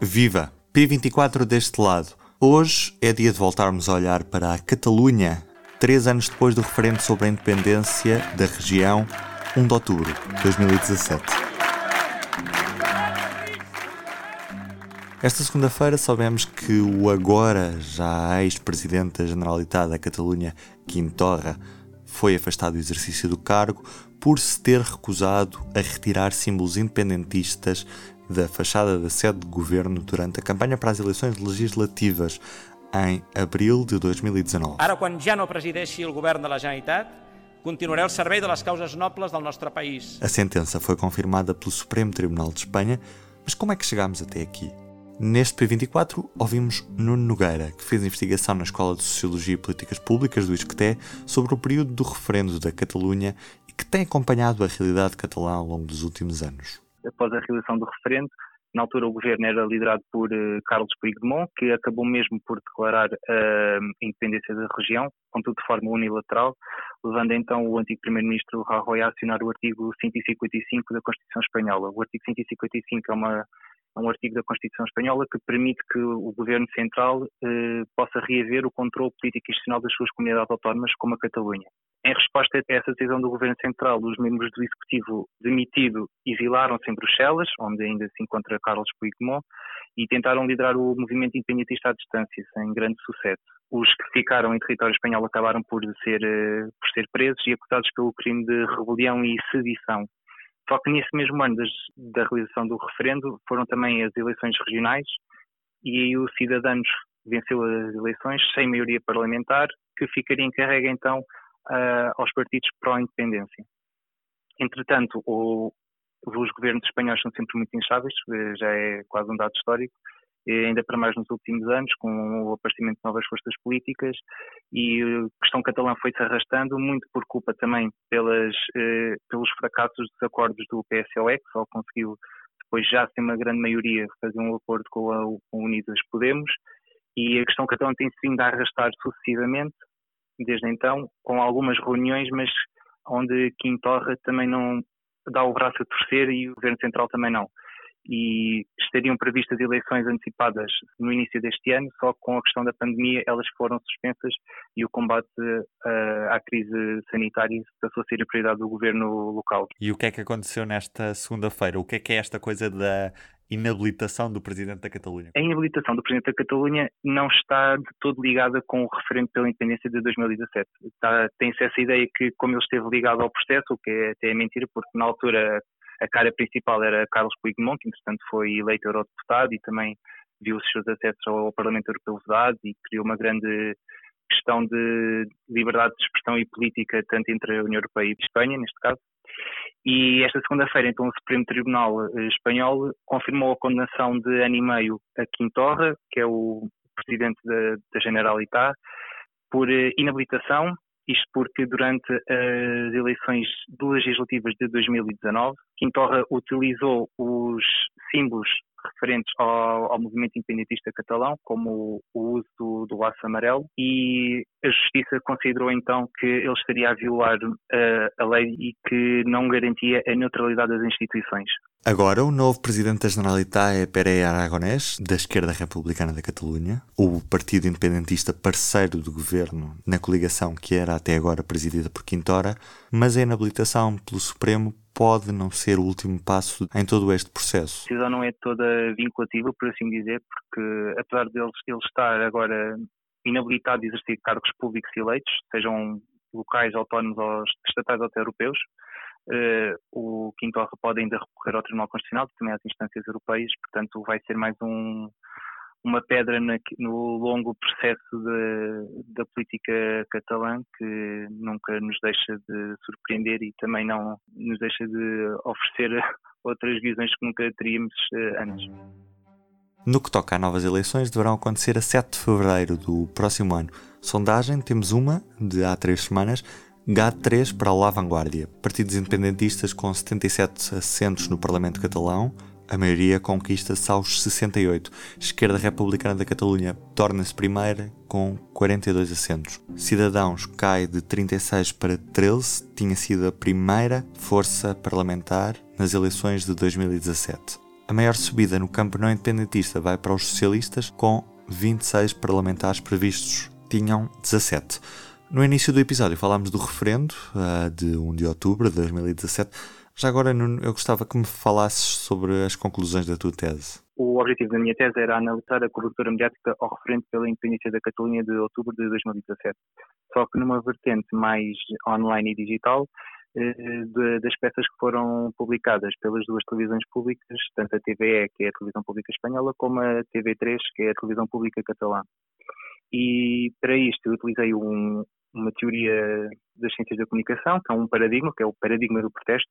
Viva! P24 deste lado. Hoje é dia de voltarmos a olhar para a Catalunha, três anos depois do referendo sobre a independência da região, 1 de outubro de 2017. Esta segunda-feira soubemos que o agora já ex-presidente da Generalitat da Catalunha, Quim Torra, foi afastado do exercício do cargo por se ter recusado a retirar símbolos independentistas da fachada da sede de governo durante a campanha para as eleições legislativas em abril de 2019. Ara, quan ja no presideixi o govern de la Generalitat, continuaré al servei de les causes nobles del nostre país. A sentença foi confirmada pelo Supremo Tribunal de Espanha, mas como é que chegámos até aqui? Neste P24 ouvimos Nuno Nogueira, que fez investigação na Escola de Sociologia e Políticas Públicas do ISCTE sobre o período do referendo da Catalunha que tem acompanhado a realidade catalã ao longo dos últimos anos. Após a realização do referendo, na altura o governo era liderado por uh, Carlos Puigdemont, que acabou mesmo por declarar uh, a independência da região, contudo de forma unilateral, levando então o antigo primeiro-ministro Rajoy a assinar o artigo 155 da Constituição Espanhola. O artigo 155 é uma é um artigo da Constituição Espanhola que permite que o Governo Central eh, possa reaver o controle político e institucional das suas comunidades autónomas, como a Catalunha. Em resposta a essa decisão do Governo Central, os membros do Executivo demitido exilaram-se em Bruxelas, onde ainda se encontra Carlos Puigdemont, e tentaram liderar o movimento independentista à distância, sem grande sucesso. Os que ficaram em território espanhol acabaram por ser, eh, por ser presos e acusados pelo crime de rebelião e sedição. Só que nesse mesmo ano das, da realização do referendo foram também as eleições regionais e aí o Cidadanos venceu as eleições sem maioria parlamentar, que ficaria encarregue então uh, aos partidos pró-independência. Entretanto, o, os governos espanhóis são sempre muito instáveis, eh, já é quase um dado histórico, ainda para mais nos últimos anos, com o aparecimento de novas forças políticas, e a questão catalã foi-se arrastando, muito por culpa também pelas, eh, pelos fracassos dos acordos do PSOE, que só conseguiu, depois já sem uma grande maioria, fazer um acordo com a Unidas Podemos, e a questão catalã tem-se vindo a arrastar sucessivamente, desde então, com algumas reuniões, mas onde Quim Torra também não dá o braço a torcer e o Governo Central também não e estariam previstas eleições antecipadas no início deste ano, só que com a questão da pandemia elas foram suspensas e o combate uh, à crise sanitária passou a ser a prioridade do governo local. E o que é que aconteceu nesta segunda-feira? O que é que é esta coisa da inabilitação do Presidente da Catalunha? A inabilitação do Presidente da Catalunha não está de todo ligada com o referendo pela independência de 2017. Tem-se essa ideia que, como ele esteve ligado ao processo, o que é até é mentira, porque na altura a cara principal era Carlos Puigdemont, que entretanto foi eleito eurodeputado e também viu os seus acessos ao Parlamento Europeu vedados e criou uma grande questão de liberdade de expressão e política, tanto entre a União Europeia e a Espanha, neste caso. E esta segunda-feira, então, o Supremo Tribunal eh, Espanhol confirmou a condenação de ano e meio a Quintorra, que é o presidente da, da Generalitat, por eh, inabilitação isto porque durante as eleições legislativas de 2019, Quintorra utilizou os símbolos referentes ao, ao, movimento independentista catalão, como o uso do, do laço amarelo, e a Justiça considerou então que ele estaria a violar uh, a lei e que não garantia a neutralidade das instituições. Agora, o novo presidente da Generalitat é Pere Aragonés, da esquerda republicana da Catalunha, o partido independentista parceiro do governo na coligação que era até agora presidida por Quintora, mas a inabilitação pelo Supremo pode não ser o último passo em todo este processo. A decisão não é toda vinculativa, por assim dizer, porque apesar de ele, estar agora inabilitado de exercer cargos públicos e eleitos, sejam locais, autónomos ou estatais ou até europeus, Uh, o Quintorra pode ainda recorrer ao Tribunal Constitucional, também às instâncias europeias, portanto vai ser mais um, uma pedra na, no longo processo de, da política catalã que nunca nos deixa de surpreender e também não nos deixa de oferecer outras visões que nunca teríamos uh, antes. No que toca a novas eleições, deverão acontecer a 7 de fevereiro do próximo ano. Sondagem, temos uma de há três semanas, GAT3 para a Vanguardia, partidos independentistas com 77 assentos no Parlamento Catalão, a maioria conquista-se aos 68. Esquerda Republicana da Catalunha torna-se primeira com 42 assentos. Cidadãos cai de 36 para 13, tinha sido a primeira força parlamentar nas eleições de 2017. A maior subida no campo não independentista vai para os socialistas, com 26 parlamentares previstos. Tinham 17. No início do episódio falámos do referendo uh, de 1 de outubro de 2017. Já agora, eu gostava que me falasses sobre as conclusões da tua tese. O objetivo da minha tese era analisar a cobertura mediática ao referendo pela independência da Catalunha de outubro de 2017. Só que numa vertente mais online e digital, eh, das peças que foram publicadas pelas duas televisões públicas, tanto a TVE, que é a televisão pública espanhola, como a TV3, que é a televisão pública catalã. E para isto eu utilizei um, uma teoria das ciências da comunicação, que é um paradigma, que é o paradigma do protesto,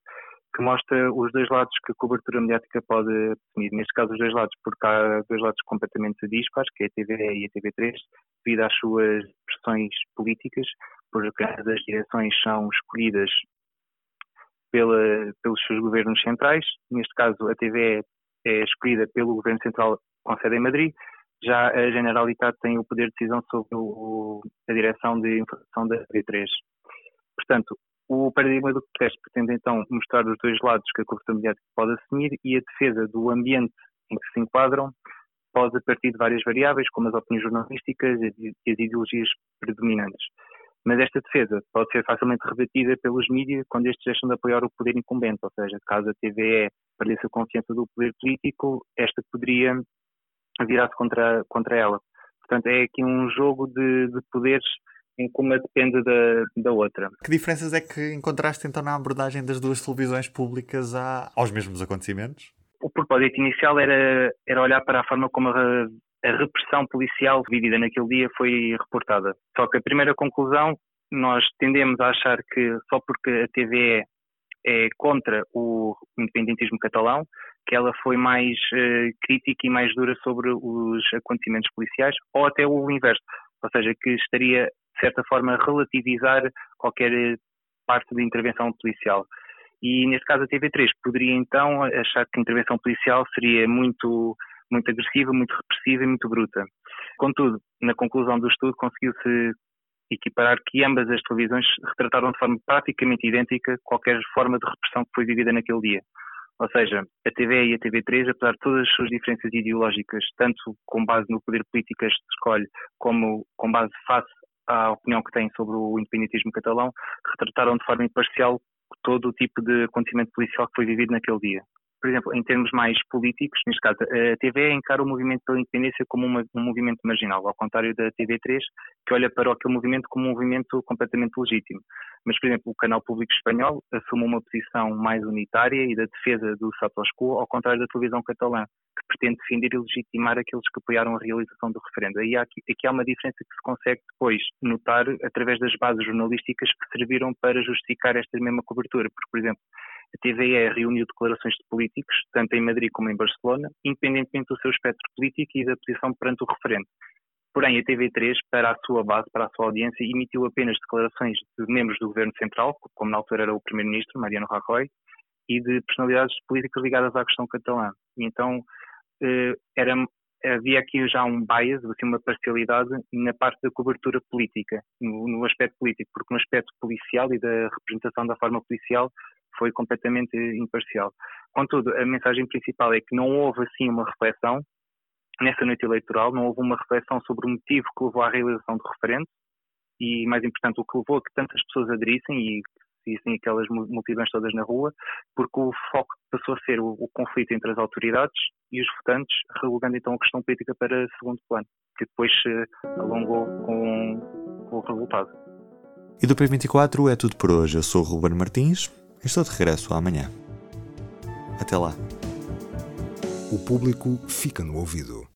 que mostra os dois lados que a cobertura mediática pode assumir. Neste caso, os dois lados, porque há dois lados completamente dispares, que é a TVE e a TV3, devido às suas pressões políticas, porque as direções são escolhidas pela, pelos seus governos centrais. Neste caso, a TV é escolhida pelo governo central com sede em Madrid. Já a Generalitat tem o poder de decisão sobre o, a direção de informação da TV3. Portanto, o paradigma do protesto pretende então mostrar os dois lados que a cobertura mediática pode assumir e a defesa do ambiente em que se enquadram pode partir de várias variáveis, como as opiniões jornalísticas e as ideologias predominantes. Mas esta defesa pode ser facilmente rebatida pelos mídias quando estes deixam de apoiar o poder incumbente, ou seja, caso a TVE perdesse a confiança do poder político, esta poderia virar-se contra, contra ela. Portanto, é aqui um jogo de, de poderes uma depende da, da outra. Que diferenças é que encontraste então na abordagem das duas televisões públicas a, aos mesmos acontecimentos? O propósito inicial era, era olhar para a forma como a, a repressão policial vivida naquele dia foi reportada. Só que a primeira conclusão, nós tendemos a achar que só porque a TVE é contra o independentismo catalão, que ela foi mais uh, crítica e mais dura sobre os acontecimentos policiais, ou até o inverso, ou seja, que estaria, de certa forma, relativizar qualquer parte de intervenção policial. E neste caso a TV3 poderia então achar que a intervenção policial seria muito muito agressiva, muito repressiva e muito bruta. Contudo, na conclusão do estudo conseguiu-se equiparar que ambas as televisões retrataram de forma praticamente idêntica qualquer forma de repressão que foi vivida naquele dia. Ou seja, a TV e a TV3, apesar de todas as suas diferenças ideológicas, tanto com base no poder político que este escolhe, como com base face à opinião que têm sobre o independentismo catalão, retrataram de forma imparcial todo o tipo de acontecimento policial que foi vivido naquele dia por exemplo, em termos mais políticos, neste caso, a TV encara o movimento pela independência como uma, um movimento marginal, ao contrário da TV3, que olha para aquele movimento como um movimento completamente legítimo. Mas, por exemplo, o canal público espanhol assume uma posição mais unitária e da defesa do status quo, ao contrário da televisão catalã, que pretende defender e legitimar aqueles que apoiaram a realização do referendo. Aí há, aqui, aqui há uma diferença que se consegue depois notar através das bases jornalísticas que serviram para justificar esta mesma cobertura. Porque, por exemplo, a TVE reuniu declarações de políticos, tanto em Madrid como em Barcelona, independentemente do seu espectro político e da posição perante o referendo. Porém, a TV3, para a sua base, para a sua audiência, emitiu apenas declarações de membros do governo central, como na altura era o primeiro-ministro, Mariano Rajoy, e de personalidades políticas ligadas à questão catalã. E então, eh, era, havia aqui já um bias, assim, uma parcialidade na parte da cobertura política, no, no aspecto político, porque no aspecto policial e da representação da forma policial foi completamente imparcial. Contudo, a mensagem principal é que não houve assim uma reflexão nessa noite eleitoral, não houve uma reflexão sobre o motivo que levou à realização do referendo e, mais importante, o que levou a que tantas pessoas aderissem e existem aquelas multidões todas na rua, porque o foco passou a ser o, o, conflito entre as autoridades e os votantes, relegando então a questão política para segundo plano, que depois se alongou com, com o resultado. E do P24 é tudo por hoje. Eu sou o Ruben Martins Estou de regresso amanhã. Até lá. O público fica no ouvido.